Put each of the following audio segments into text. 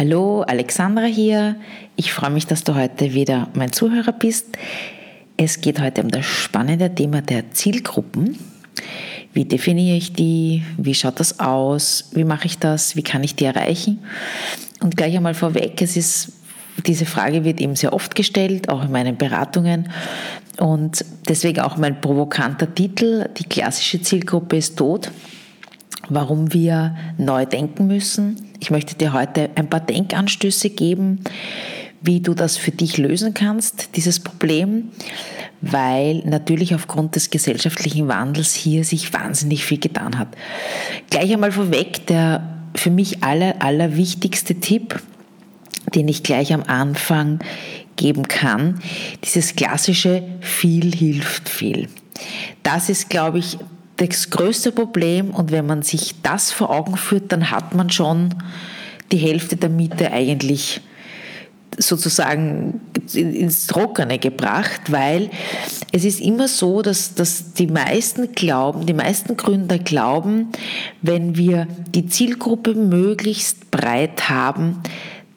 Hallo, Alexandra hier. Ich freue mich, dass du heute wieder mein Zuhörer bist. Es geht heute um das spannende Thema der Zielgruppen. Wie definiere ich die? Wie schaut das aus? Wie mache ich das? Wie kann ich die erreichen? Und gleich einmal vorweg, es ist, diese Frage wird eben sehr oft gestellt, auch in meinen Beratungen. Und deswegen auch mein provokanter Titel, die klassische Zielgruppe ist tot warum wir neu denken müssen. Ich möchte dir heute ein paar Denkanstöße geben, wie du das für dich lösen kannst, dieses Problem, weil natürlich aufgrund des gesellschaftlichen Wandels hier sich wahnsinnig viel getan hat. Gleich einmal vorweg, der für mich aller, allerwichtigste Tipp, den ich gleich am Anfang geben kann, dieses klassische viel hilft viel. Das ist, glaube ich, das größte Problem und wenn man sich das vor Augen führt, dann hat man schon die Hälfte der Miete eigentlich sozusagen ins Trockene gebracht, weil es ist immer so, dass, dass die meisten glauben, die meisten Gründer glauben, wenn wir die Zielgruppe möglichst breit haben,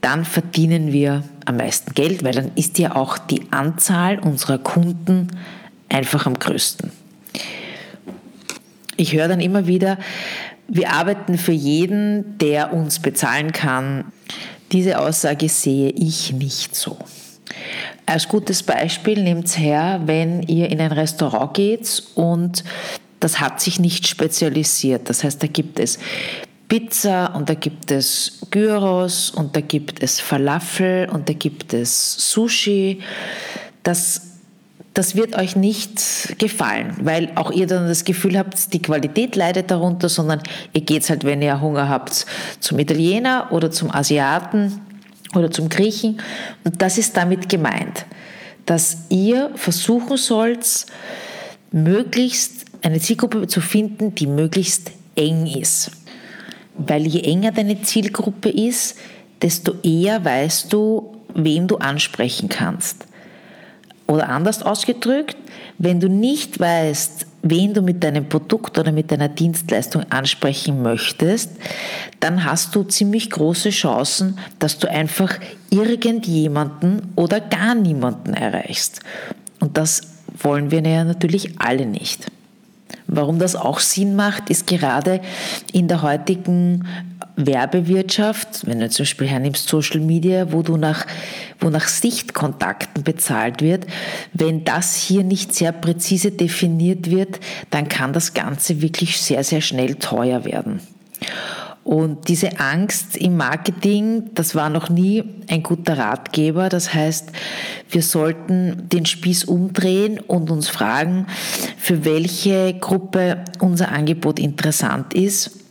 dann verdienen wir am meisten Geld, weil dann ist ja auch die Anzahl unserer Kunden einfach am größten ich höre dann immer wieder, wir arbeiten für jeden, der uns bezahlen kann. Diese Aussage sehe ich nicht so. Als gutes Beispiel nehmt her, wenn ihr in ein Restaurant geht und das hat sich nicht spezialisiert. Das heißt, da gibt es Pizza und da gibt es Gyros und da gibt es Falafel und da gibt es Sushi. Das das wird euch nicht gefallen, weil auch ihr dann das Gefühl habt, die Qualität leidet darunter, sondern ihr geht halt, wenn ihr Hunger habt, zum Italiener oder zum Asiaten oder zum Griechen. Und das ist damit gemeint, dass ihr versuchen sollt, möglichst eine Zielgruppe zu finden, die möglichst eng ist. Weil je enger deine Zielgruppe ist, desto eher weißt du, wen du ansprechen kannst. Oder anders ausgedrückt, wenn du nicht weißt, wen du mit deinem Produkt oder mit deiner Dienstleistung ansprechen möchtest, dann hast du ziemlich große Chancen, dass du einfach irgendjemanden oder gar niemanden erreichst. Und das wollen wir ja natürlich alle nicht. Warum das auch Sinn macht, ist gerade in der heutigen Werbewirtschaft, wenn du zum Beispiel hernimmst Social Media, wo du nach, wo nach Sichtkontakten bezahlt wird, wenn das hier nicht sehr präzise definiert wird, dann kann das Ganze wirklich sehr, sehr schnell teuer werden. Und diese Angst im Marketing, das war noch nie ein guter Ratgeber. Das heißt, wir sollten den Spieß umdrehen und uns fragen, für welche Gruppe unser Angebot interessant ist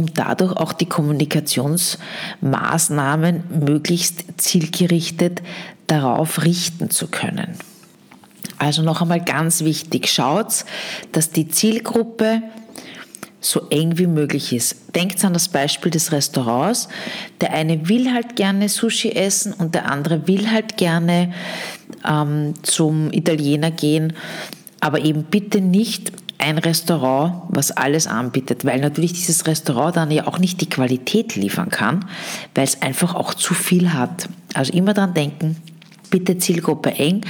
um dadurch auch die Kommunikationsmaßnahmen möglichst zielgerichtet darauf richten zu können. Also noch einmal ganz wichtig, schaut, dass die Zielgruppe so eng wie möglich ist. Denkt an das Beispiel des Restaurants. Der eine will halt gerne Sushi essen und der andere will halt gerne ähm, zum Italiener gehen, aber eben bitte nicht ein Restaurant, was alles anbietet, weil natürlich dieses Restaurant dann ja auch nicht die Qualität liefern kann, weil es einfach auch zu viel hat. Also immer daran denken, bitte Zielgruppe eng,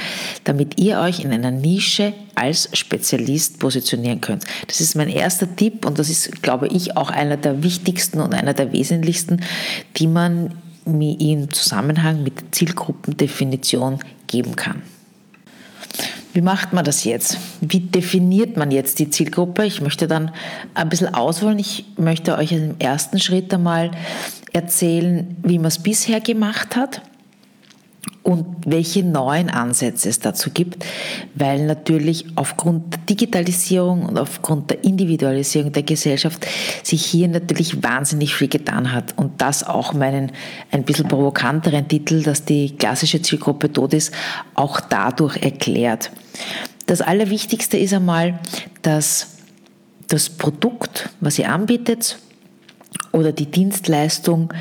damit ihr euch in einer Nische als Spezialist positionieren könnt. Das ist mein erster Tipp und das ist, glaube ich, auch einer der wichtigsten und einer der wesentlichsten, die man im Zusammenhang mit der Zielgruppendefinition geben kann. Wie macht man das jetzt? Wie definiert man jetzt die Zielgruppe? Ich möchte dann ein bisschen ausholen. Ich möchte euch im ersten Schritt einmal erzählen, wie man es bisher gemacht hat und welche neuen Ansätze es dazu gibt, weil natürlich aufgrund der Digitalisierung und aufgrund der Individualisierung der Gesellschaft sich hier natürlich wahnsinnig viel getan hat und das auch meinen ein bisschen provokanteren Titel, dass die klassische Zielgruppe tot ist, auch dadurch erklärt. Das Allerwichtigste ist einmal, dass das Produkt, was ihr anbietet oder die Dienstleistung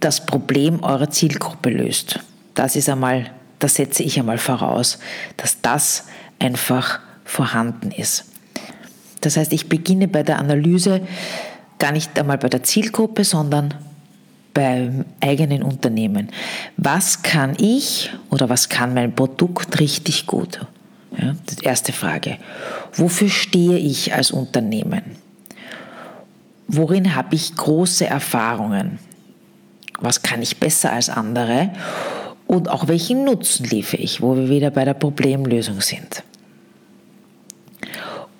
das Problem eurer Zielgruppe löst. Das ist einmal, das setze ich einmal voraus, dass das einfach vorhanden ist. Das heißt, ich beginne bei der Analyse gar nicht einmal bei der Zielgruppe, sondern beim eigenen Unternehmen. Was kann ich oder was kann mein Produkt richtig gut? Ja, die erste Frage. Wofür stehe ich als Unternehmen? Worin habe ich große Erfahrungen? Was kann ich besser als andere? Und auch welchen Nutzen liefere ich, wo wir wieder bei der Problemlösung sind.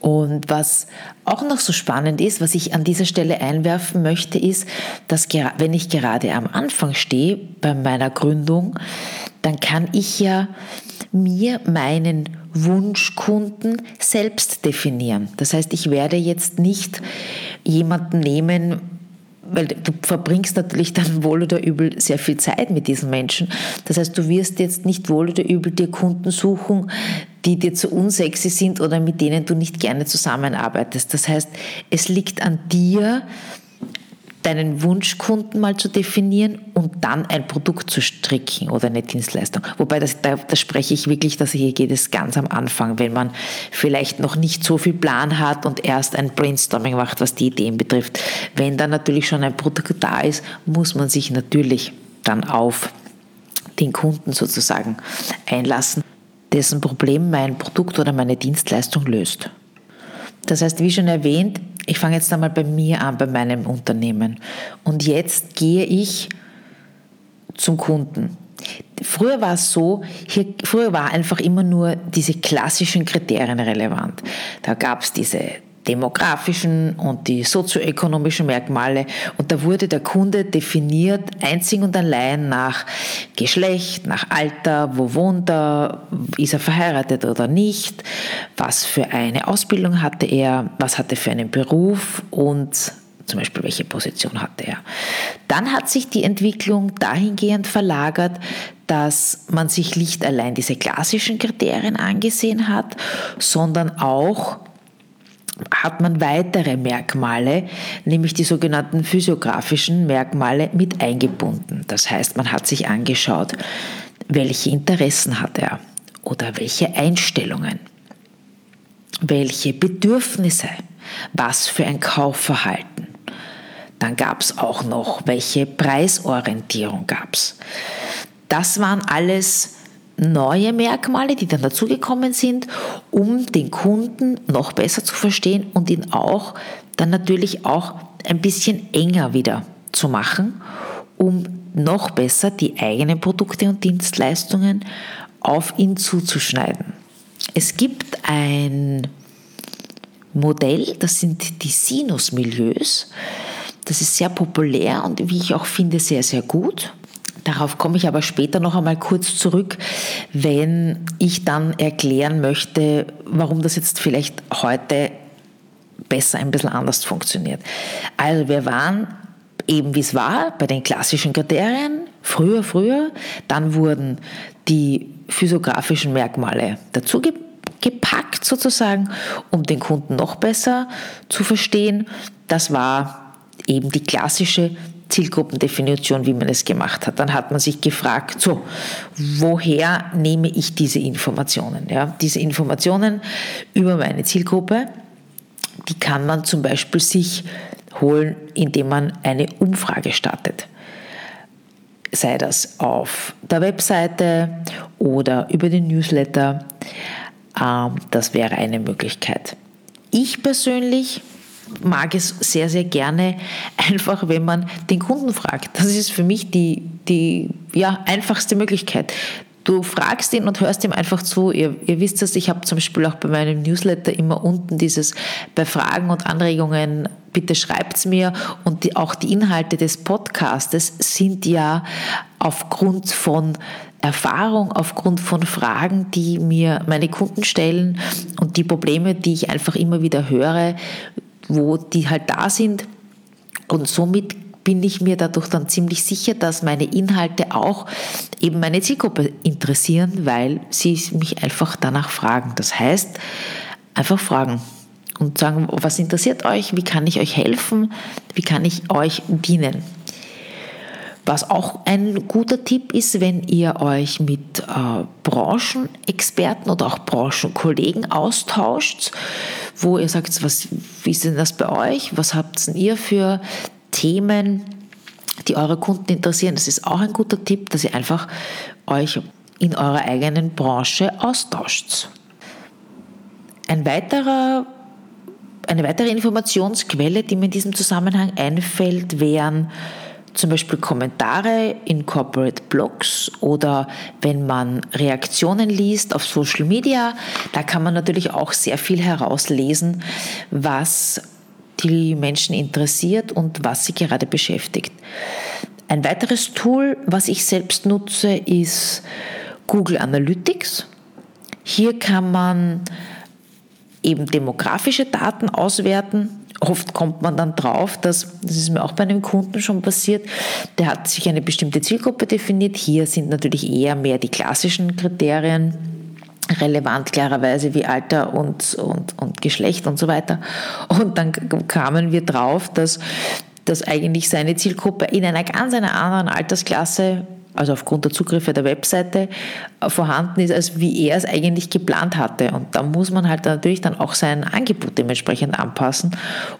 Und was auch noch so spannend ist, was ich an dieser Stelle einwerfen möchte, ist, dass wenn ich gerade am Anfang stehe bei meiner Gründung, dann kann ich ja mir meinen Wunschkunden selbst definieren. Das heißt, ich werde jetzt nicht jemanden nehmen, weil du verbringst natürlich dann wohl oder übel sehr viel Zeit mit diesen Menschen. Das heißt, du wirst jetzt nicht wohl oder übel dir Kunden suchen, die dir zu unsexy sind oder mit denen du nicht gerne zusammenarbeitest. Das heißt, es liegt an dir, deinen Wunschkunden mal zu definieren und dann ein Produkt zu stricken oder eine Dienstleistung. Wobei, das, da, da spreche ich wirklich, dass hier geht es ganz am Anfang, wenn man vielleicht noch nicht so viel Plan hat und erst ein Brainstorming macht, was die Ideen betrifft. Wenn dann natürlich schon ein Produkt da ist, muss man sich natürlich dann auf den Kunden sozusagen einlassen, dessen Problem mein Produkt oder meine Dienstleistung löst. Das heißt, wie schon erwähnt, ich fange jetzt einmal bei mir an, bei meinem Unternehmen. Und jetzt gehe ich zum Kunden. Früher war es so, hier, früher war einfach immer nur diese klassischen Kriterien relevant. Da gab es diese demografischen und die sozioökonomischen Merkmale. Und da wurde der Kunde definiert einzig und allein nach Geschlecht, nach Alter, wo wohnt er, ist er verheiratet oder nicht, was für eine Ausbildung hatte er, was hatte er für einen Beruf und zum Beispiel welche Position hatte er. Dann hat sich die Entwicklung dahingehend verlagert, dass man sich nicht allein diese klassischen Kriterien angesehen hat, sondern auch hat man weitere Merkmale, nämlich die sogenannten physiografischen Merkmale mit eingebunden. Das heißt, man hat sich angeschaut, welche Interessen hat er oder welche Einstellungen, welche Bedürfnisse, was für ein Kaufverhalten. Dann gab es auch noch, welche Preisorientierung gab es. Das waren alles neue Merkmale, die dann dazugekommen sind, um den Kunden noch besser zu verstehen und ihn auch dann natürlich auch ein bisschen enger wieder zu machen, um noch besser die eigenen Produkte und Dienstleistungen auf ihn zuzuschneiden. Es gibt ein Modell, das sind die Sinus-Milieus. Das ist sehr populär und wie ich auch finde, sehr, sehr gut. Darauf komme ich aber später noch einmal kurz zurück, wenn ich dann erklären möchte, warum das jetzt vielleicht heute besser ein bisschen anders funktioniert. Also wir waren eben wie es war bei den klassischen Kriterien, früher, früher, dann wurden die physiografischen Merkmale dazugepackt sozusagen, um den Kunden noch besser zu verstehen. Das war eben die klassische Zielgruppendefinition, wie man es gemacht hat. Dann hat man sich gefragt, so, woher nehme ich diese Informationen? Ja, diese Informationen über meine Zielgruppe, die kann man zum Beispiel sich holen, indem man eine Umfrage startet. Sei das auf der Webseite oder über den Newsletter. Ähm, das wäre eine Möglichkeit. Ich persönlich mag es sehr, sehr gerne, einfach wenn man den Kunden fragt. Das ist für mich die, die ja, einfachste Möglichkeit. Du fragst ihn und hörst ihm einfach zu. Ihr, ihr wisst es, ich habe zum Beispiel auch bei meinem Newsletter immer unten dieses bei Fragen und Anregungen bitte schreibt es mir. Und die, auch die Inhalte des Podcastes sind ja aufgrund von Erfahrung, aufgrund von Fragen, die mir meine Kunden stellen und die Probleme, die ich einfach immer wieder höre, wo die halt da sind. Und somit bin ich mir dadurch dann ziemlich sicher, dass meine Inhalte auch eben meine Zielgruppe interessieren, weil sie mich einfach danach fragen. Das heißt, einfach fragen und sagen, was interessiert euch, wie kann ich euch helfen, wie kann ich euch dienen. Was auch ein guter Tipp ist, wenn ihr euch mit äh, Branchenexperten oder auch Branchenkollegen austauscht, wo ihr sagt, was, wie ist denn das bei euch? Was habt denn ihr für Themen, die eure Kunden interessieren? Das ist auch ein guter Tipp, dass ihr einfach euch in eurer eigenen Branche austauscht. Ein weiterer eine weitere Informationsquelle, die mir in diesem Zusammenhang einfällt, wären zum Beispiel Kommentare in Corporate Blogs oder wenn man Reaktionen liest auf Social Media. Da kann man natürlich auch sehr viel herauslesen, was die Menschen interessiert und was sie gerade beschäftigt. Ein weiteres Tool, was ich selbst nutze, ist Google Analytics. Hier kann man eben demografische Daten auswerten. Oft kommt man dann drauf, dass, das ist mir auch bei einem Kunden schon passiert, der hat sich eine bestimmte Zielgruppe definiert. Hier sind natürlich eher mehr die klassischen Kriterien relevant, klarerweise wie Alter und, und, und Geschlecht und so weiter. Und dann kamen wir drauf, dass, dass eigentlich seine Zielgruppe in einer ganz einer anderen Altersklasse also aufgrund der Zugriffe der Webseite, äh, vorhanden ist, als wie er es eigentlich geplant hatte. Und da muss man halt natürlich dann auch sein Angebot dementsprechend anpassen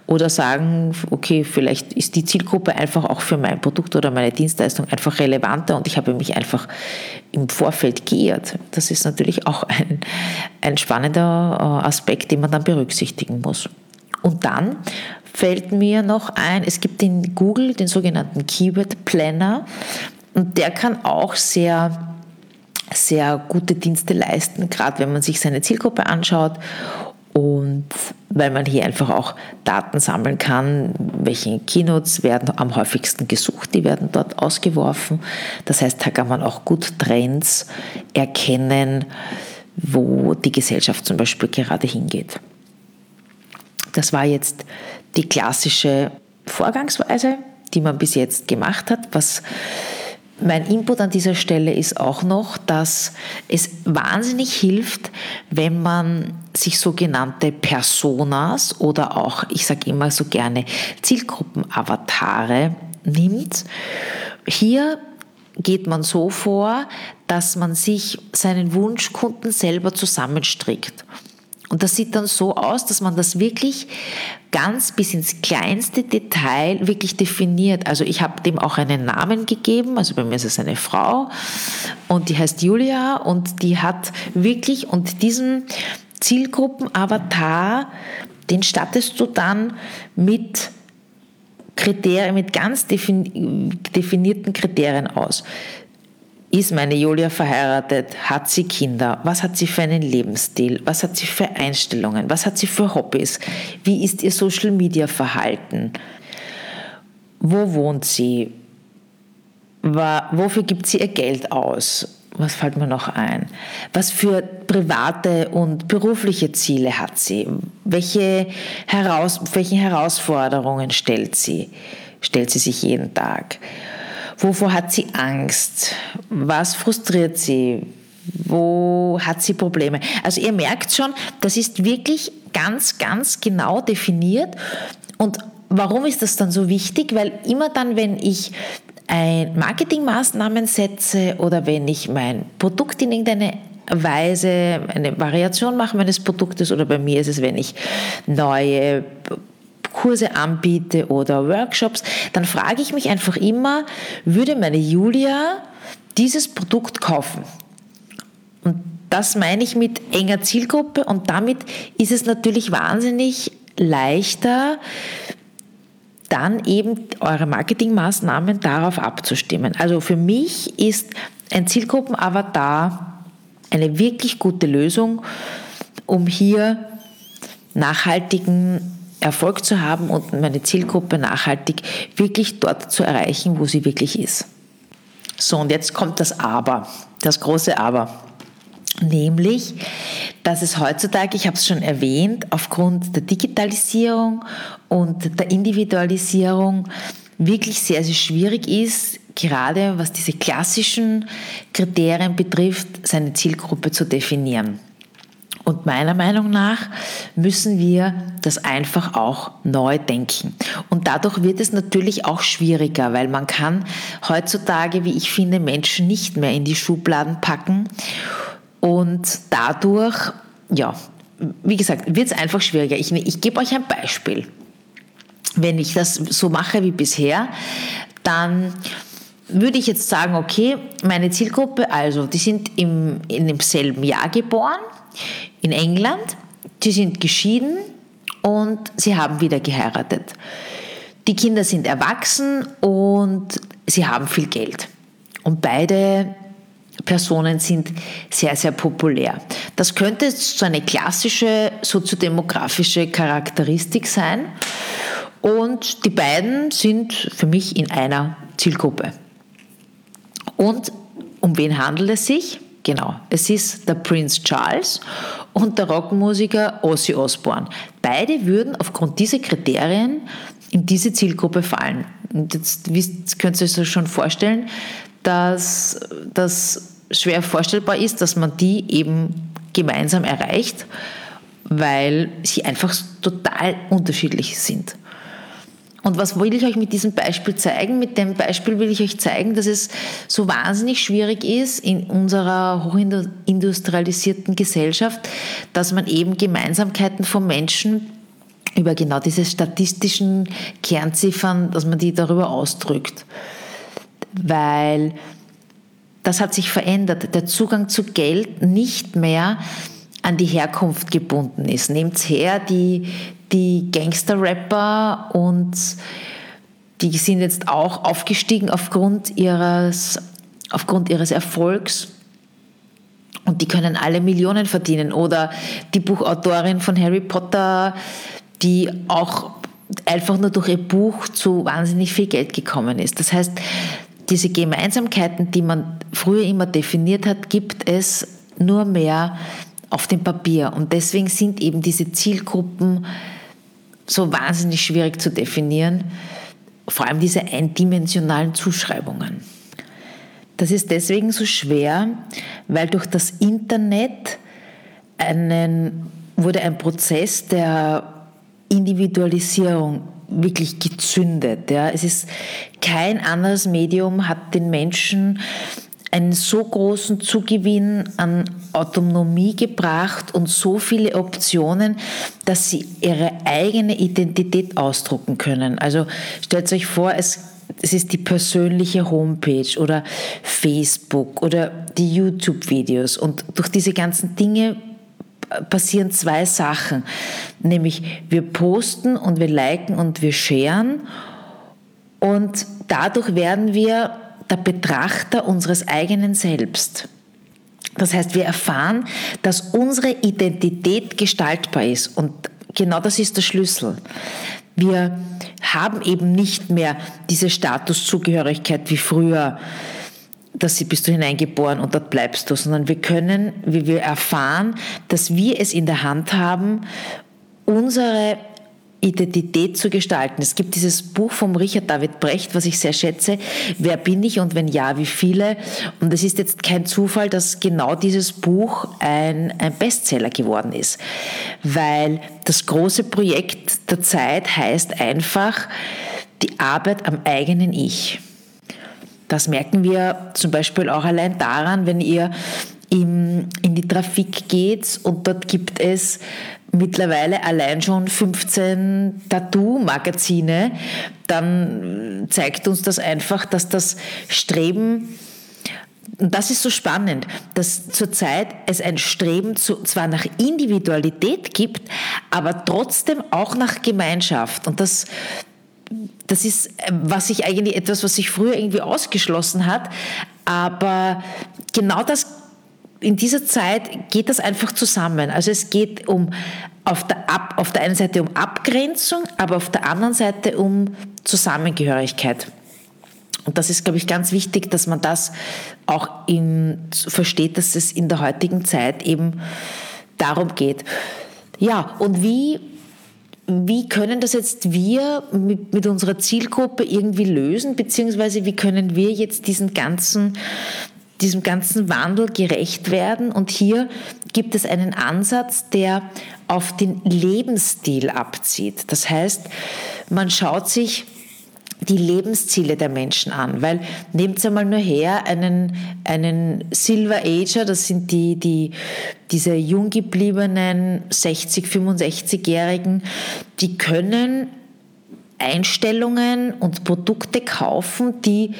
oder sagen, okay, vielleicht ist die Zielgruppe einfach auch für mein Produkt oder meine Dienstleistung einfach relevanter und ich habe mich einfach im Vorfeld geehrt. Das ist natürlich auch ein, ein spannender äh, Aspekt, den man dann berücksichtigen muss. Und dann fällt mir noch ein, es gibt in Google den sogenannten Keyword Planner. Und der kann auch sehr, sehr gute Dienste leisten, gerade wenn man sich seine Zielgruppe anschaut und weil man hier einfach auch Daten sammeln kann, welche Keynotes werden am häufigsten gesucht, die werden dort ausgeworfen. Das heißt, da kann man auch gut Trends erkennen, wo die Gesellschaft zum Beispiel gerade hingeht. Das war jetzt die klassische Vorgangsweise, die man bis jetzt gemacht hat, was mein Input an dieser Stelle ist auch noch, dass es wahnsinnig hilft, wenn man sich sogenannte Personas oder auch, ich sage immer so gerne, Zielgruppenavatare nimmt. Hier geht man so vor, dass man sich seinen Wunschkunden selber zusammenstrickt. Und das sieht dann so aus, dass man das wirklich ganz bis ins kleinste Detail wirklich definiert. Also ich habe dem auch einen Namen gegeben, also bei mir ist es eine Frau und die heißt Julia und die hat wirklich und diesen Zielgruppen-Avatar, den stattest du dann mit Kriterien, mit ganz definierten Kriterien aus. Ist meine Julia verheiratet? Hat sie Kinder? Was hat sie für einen Lebensstil? Was hat sie für Einstellungen? Was hat sie für Hobbys? Wie ist ihr Social Media Verhalten? Wo wohnt sie? Wofür gibt sie ihr Geld aus? Was fällt mir noch ein? Was für private und berufliche Ziele hat sie? Welche Heraus welchen Herausforderungen stellt sie? Stellt sie sich jeden Tag? Wovor hat sie Angst? Was frustriert sie? Wo hat sie Probleme? Also ihr merkt schon, das ist wirklich ganz, ganz genau definiert. Und warum ist das dann so wichtig? Weil immer dann, wenn ich Marketingmaßnahmen setze oder wenn ich mein Produkt in irgendeine Weise eine Variation mache meines Produktes oder bei mir ist es, wenn ich neue Kurse anbiete oder Workshops, dann frage ich mich einfach immer, würde meine Julia dieses Produkt kaufen? Und das meine ich mit enger Zielgruppe und damit ist es natürlich wahnsinnig leichter, dann eben eure Marketingmaßnahmen darauf abzustimmen. Also für mich ist ein Zielgruppenavatar eine wirklich gute Lösung, um hier nachhaltigen Erfolg zu haben und meine Zielgruppe nachhaltig wirklich dort zu erreichen, wo sie wirklich ist. So, und jetzt kommt das Aber, das große Aber. Nämlich, dass es heutzutage, ich habe es schon erwähnt, aufgrund der Digitalisierung und der Individualisierung wirklich sehr, sehr schwierig ist, gerade was diese klassischen Kriterien betrifft, seine Zielgruppe zu definieren. Und meiner Meinung nach müssen wir das einfach auch neu denken. Und dadurch wird es natürlich auch schwieriger, weil man kann heutzutage, wie ich finde, Menschen nicht mehr in die Schubladen packen. Und dadurch, ja, wie gesagt, wird es einfach schwieriger. Ich, ich gebe euch ein Beispiel. Wenn ich das so mache wie bisher, dann würde ich jetzt sagen, okay, meine Zielgruppe, also die sind im, in demselben Jahr geboren, in England. Sie sind geschieden und sie haben wieder geheiratet. Die Kinder sind erwachsen und sie haben viel Geld. Und beide Personen sind sehr, sehr populär. Das könnte so eine klassische soziodemografische Charakteristik sein. Und die beiden sind für mich in einer Zielgruppe. Und um wen handelt es sich? Genau, es ist der Prince Charles und der Rockmusiker Ozzy Osbourne. Beide würden aufgrund dieser Kriterien in diese Zielgruppe fallen. Und jetzt, jetzt könnt ihr euch schon vorstellen, dass das schwer vorstellbar ist, dass man die eben gemeinsam erreicht, weil sie einfach total unterschiedlich sind. Und was will ich euch mit diesem Beispiel zeigen? Mit dem Beispiel will ich euch zeigen, dass es so wahnsinnig schwierig ist in unserer hochindustrialisierten Gesellschaft, dass man eben Gemeinsamkeiten von Menschen über genau diese statistischen Kernziffern, dass man die darüber ausdrückt. Weil das hat sich verändert. Der Zugang zu Geld nicht mehr an die Herkunft gebunden ist. Nehmt her die, die Gangster-Rapper und die sind jetzt auch aufgestiegen aufgrund ihres, aufgrund ihres Erfolgs und die können alle Millionen verdienen. Oder die Buchautorin von Harry Potter, die auch einfach nur durch ihr Buch zu wahnsinnig viel Geld gekommen ist. Das heißt, diese Gemeinsamkeiten, die man früher immer definiert hat, gibt es nur mehr auf dem Papier. Und deswegen sind eben diese Zielgruppen so wahnsinnig schwierig zu definieren, vor allem diese eindimensionalen Zuschreibungen. Das ist deswegen so schwer, weil durch das Internet einen, wurde ein Prozess der Individualisierung wirklich gezündet. Ja. Es ist kein anderes Medium hat den Menschen einen so großen Zugewinn an Autonomie gebracht und so viele Optionen, dass sie ihre eigene Identität ausdrucken können. Also stellt euch vor, es, es ist die persönliche Homepage oder Facebook oder die YouTube-Videos. Und durch diese ganzen Dinge passieren zwei Sachen, nämlich wir posten und wir liken und wir scheren und dadurch werden wir der Betrachter unseres eigenen Selbst. Das heißt, wir erfahren, dass unsere Identität gestaltbar ist und genau das ist der Schlüssel. Wir haben eben nicht mehr diese Statuszugehörigkeit wie früher, dass sie bist du hineingeboren und dort bleibst du, sondern wir können, wie wir erfahren, dass wir es in der Hand haben, unsere Identität zu gestalten. Es gibt dieses Buch vom Richard David Brecht, was ich sehr schätze, Wer bin ich und wenn ja, wie viele? Und es ist jetzt kein Zufall, dass genau dieses Buch ein, ein Bestseller geworden ist, weil das große Projekt der Zeit heißt einfach die Arbeit am eigenen Ich. Das merken wir zum Beispiel auch allein daran, wenn ihr in die Trafik geht und dort gibt es mittlerweile allein schon 15 Tattoo-Magazine, dann zeigt uns das einfach, dass das Streben und das ist so spannend, dass zurzeit es ein Streben zu, zwar nach Individualität gibt, aber trotzdem auch nach Gemeinschaft. Und das, das ist, was sich eigentlich etwas, was sich früher irgendwie ausgeschlossen hat. Aber genau das in dieser Zeit geht das einfach zusammen. Also es geht um auf der, Ab, auf der einen Seite um Abgrenzung, aber auf der anderen Seite um Zusammengehörigkeit. Und das ist, glaube ich, ganz wichtig, dass man das auch in, versteht, dass es in der heutigen Zeit eben darum geht. Ja, und wie, wie können das jetzt wir mit, mit unserer Zielgruppe irgendwie lösen, beziehungsweise wie können wir jetzt diesen ganzen diesem ganzen Wandel gerecht werden. Und hier gibt es einen Ansatz, der auf den Lebensstil abzieht. Das heißt, man schaut sich die Lebensziele der Menschen an, weil nehmt einmal nur her einen, einen Silver Ager, das sind die, die, diese jung gebliebenen 60, 65-Jährigen, die können Einstellungen und Produkte kaufen, die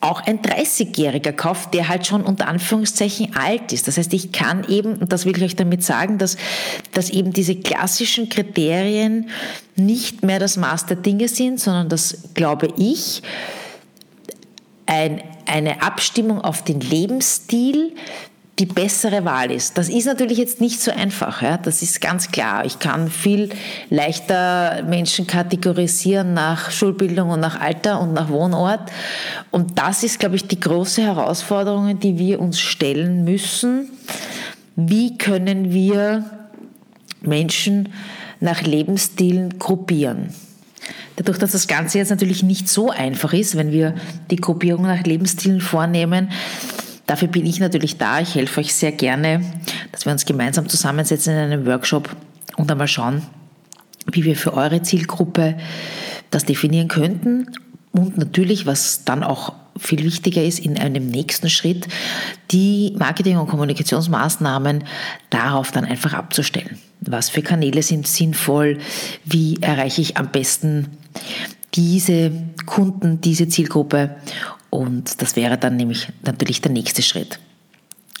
auch ein 30-Jähriger kauft, der halt schon unter Anführungszeichen alt ist. Das heißt, ich kann eben, und das will ich euch damit sagen, dass, dass eben diese klassischen Kriterien nicht mehr das Maß der Dinge sind, sondern dass, glaube ich, ein, eine Abstimmung auf den Lebensstil, die bessere Wahl ist. Das ist natürlich jetzt nicht so einfach, ja? das ist ganz klar. Ich kann viel leichter Menschen kategorisieren nach Schulbildung und nach Alter und nach Wohnort. Und das ist, glaube ich, die große Herausforderung, die wir uns stellen müssen. Wie können wir Menschen nach Lebensstilen gruppieren? Dadurch, dass das Ganze jetzt natürlich nicht so einfach ist, wenn wir die Gruppierung nach Lebensstilen vornehmen, Dafür bin ich natürlich da. Ich helfe euch sehr gerne, dass wir uns gemeinsam zusammensetzen in einem Workshop und einmal schauen, wie wir für eure Zielgruppe das definieren könnten. Und natürlich, was dann auch viel wichtiger ist, in einem nächsten Schritt die Marketing- und Kommunikationsmaßnahmen darauf dann einfach abzustellen. Was für Kanäle sind sinnvoll? Wie erreiche ich am besten diese Kunden, diese Zielgruppe? Und das wäre dann nämlich natürlich der nächste Schritt.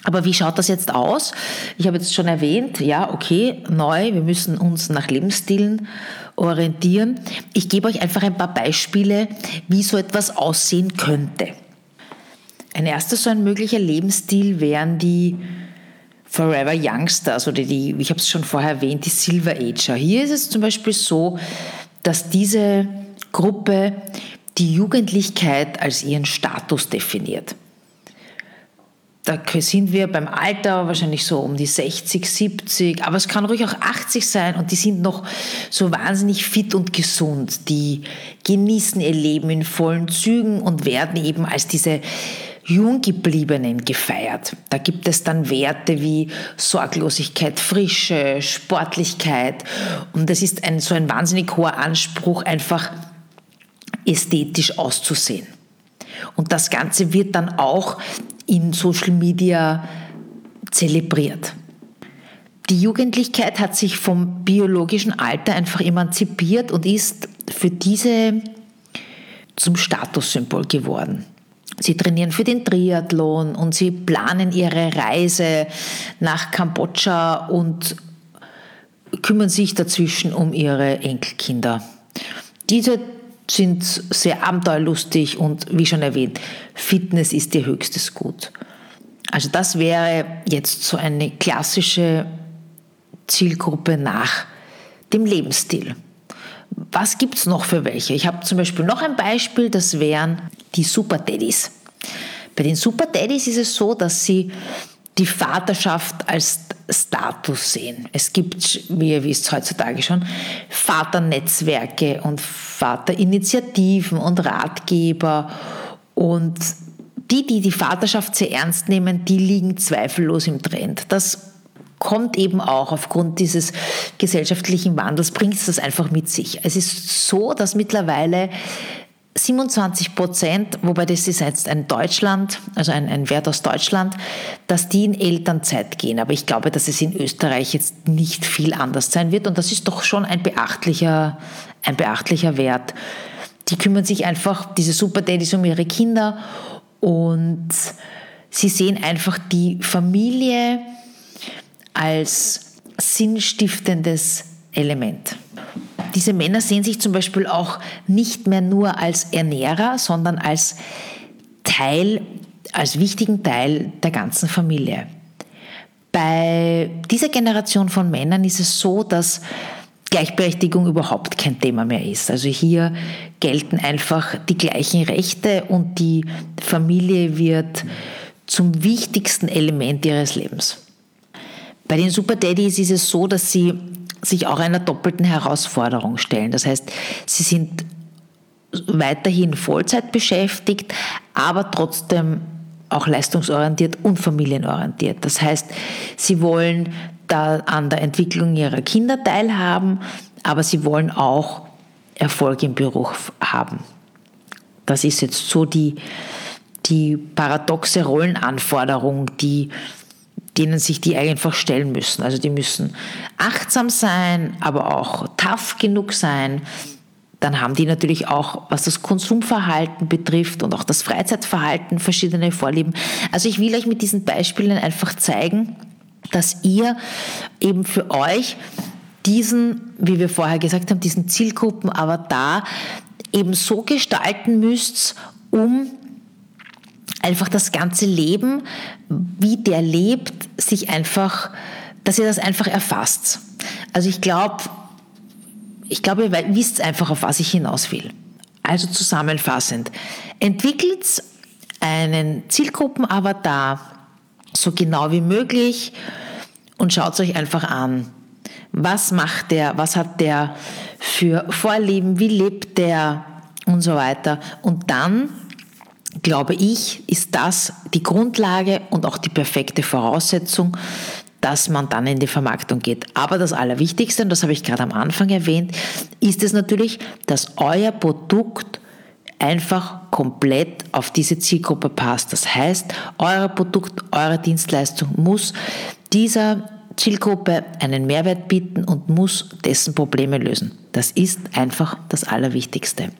Aber wie schaut das jetzt aus? Ich habe jetzt schon erwähnt, ja, okay, neu, wir müssen uns nach Lebensstilen orientieren. Ich gebe euch einfach ein paar Beispiele, wie so etwas aussehen könnte. Ein erster so ein möglicher Lebensstil wären die Forever Youngsters oder die, ich habe es schon vorher erwähnt, die Silver Ager. Hier ist es zum Beispiel so, dass diese Gruppe die Jugendlichkeit als ihren Status definiert. Da sind wir beim Alter wahrscheinlich so um die 60, 70, aber es kann ruhig auch 80 sein und die sind noch so wahnsinnig fit und gesund. Die genießen ihr Leben in vollen Zügen und werden eben als diese Junggebliebenen gefeiert. Da gibt es dann Werte wie Sorglosigkeit, Frische, Sportlichkeit und das ist ein, so ein wahnsinnig hoher Anspruch, einfach ästhetisch auszusehen. Und das Ganze wird dann auch in Social Media zelebriert. Die Jugendlichkeit hat sich vom biologischen Alter einfach emanzipiert und ist für diese zum Statussymbol geworden. Sie trainieren für den Triathlon und sie planen ihre Reise nach Kambodscha und kümmern sich dazwischen um ihre Enkelkinder. Diese sind sehr abenteuerlustig und wie schon erwähnt, Fitness ist ihr höchstes Gut. Also das wäre jetzt so eine klassische Zielgruppe nach dem Lebensstil. Was gibt es noch für welche? Ich habe zum Beispiel noch ein Beispiel, das wären die Super Daddys. Bei den Super Daddys ist es so, dass sie die Vaterschaft als Status sehen. Es gibt, wie ihr wisst heutzutage schon, Vaternetzwerke und Vaterinitiativen und Ratgeber und die, die die Vaterschaft sehr ernst nehmen, die liegen zweifellos im Trend. Das kommt eben auch aufgrund dieses gesellschaftlichen Wandels, bringt es das einfach mit sich. Es ist so, dass mittlerweile 27 Prozent, wobei das ist jetzt ein Deutschland, also ein, ein Wert aus Deutschland, dass die in Elternzeit gehen. Aber ich glaube, dass es in Österreich jetzt nicht viel anders sein wird. Und das ist doch schon ein beachtlicher, ein beachtlicher Wert. Die kümmern sich einfach, diese Super Daddys, um ihre Kinder und sie sehen einfach die Familie als sinnstiftendes Element. Diese Männer sehen sich zum Beispiel auch nicht mehr nur als Ernährer, sondern als Teil als wichtigen Teil der ganzen Familie. Bei dieser Generation von Männern ist es so, dass Gleichberechtigung überhaupt kein Thema mehr ist. Also hier gelten einfach die gleichen Rechte und die Familie wird zum wichtigsten Element ihres Lebens. Bei den Super Daddies ist es so, dass sie sich auch einer doppelten Herausforderung stellen. Das heißt, sie sind weiterhin Vollzeit beschäftigt, aber trotzdem auch leistungsorientiert und familienorientiert. Das heißt, sie wollen da an der Entwicklung ihrer Kinder teilhaben, aber sie wollen auch Erfolg im Beruf haben. Das ist jetzt so die, die paradoxe Rollenanforderung, die, denen sich die einfach stellen müssen. Also die müssen achtsam sein, aber auch tough genug sein, dann haben die natürlich auch, was das Konsumverhalten betrifft und auch das Freizeitverhalten, verschiedene Vorlieben. Also ich will euch mit diesen Beispielen einfach zeigen, dass ihr eben für euch diesen, wie wir vorher gesagt haben, diesen Zielgruppen-Avatar eben so gestalten müsst, um einfach das ganze Leben, wie der lebt, sich einfach, dass ihr das einfach erfasst. Also ich glaube, ich glaube, ihr wisst einfach, auf was ich hinaus will. Also zusammenfassend, entwickelt einen Zielgruppenavatar so genau wie möglich und schaut es euch einfach an. Was macht der? Was hat der für Vorlieben? Wie lebt der? Und so weiter. Und dann, glaube ich, ist das die Grundlage und auch die perfekte Voraussetzung, dass man dann in die Vermarktung geht. Aber das Allerwichtigste, und das habe ich gerade am Anfang erwähnt, ist es natürlich, dass euer Produkt einfach komplett auf diese Zielgruppe passt. Das heißt, euer Produkt, eure Dienstleistung muss dieser Zielgruppe einen Mehrwert bieten und muss dessen Probleme lösen. Das ist einfach das Allerwichtigste.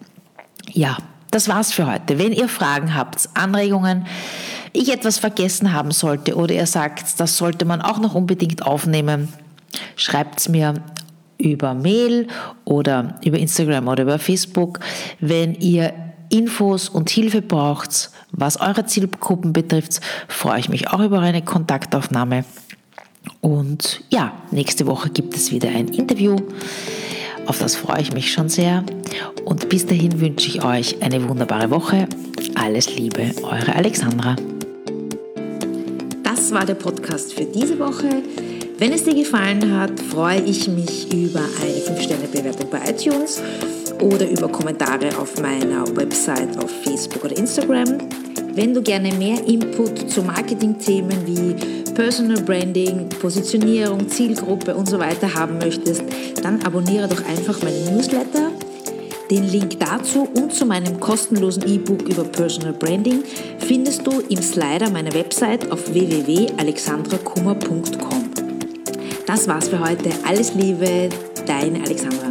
Ja, das war's für heute. Wenn ihr Fragen habt, Anregungen, ich etwas vergessen haben sollte oder ihr sagt, das sollte man auch noch unbedingt aufnehmen, schreibt es mir über Mail oder über Instagram oder über Facebook. Wenn ihr Infos und Hilfe braucht, was eure Zielgruppen betrifft, freue ich mich auch über eine Kontaktaufnahme. Und ja, nächste Woche gibt es wieder ein Interview. Auf das freue ich mich schon sehr. Und bis dahin wünsche ich euch eine wunderbare Woche. Alles Liebe, eure Alexandra. Das war der Podcast für diese Woche. Wenn es dir gefallen hat, freue ich mich über eine 5-Sterne-Bewertung bei iTunes oder über Kommentare auf meiner Website auf Facebook oder Instagram. Wenn du gerne mehr Input zu Marketingthemen wie Personal Branding, Positionierung, Zielgruppe und so weiter haben möchtest, dann abonniere doch einfach meinen Newsletter. Den Link dazu und zu meinem kostenlosen E-Book über Personal Branding findest du im Slider meiner Website auf www.alexandrakummer.com. Das war's für heute. Alles Liebe, deine Alexandra.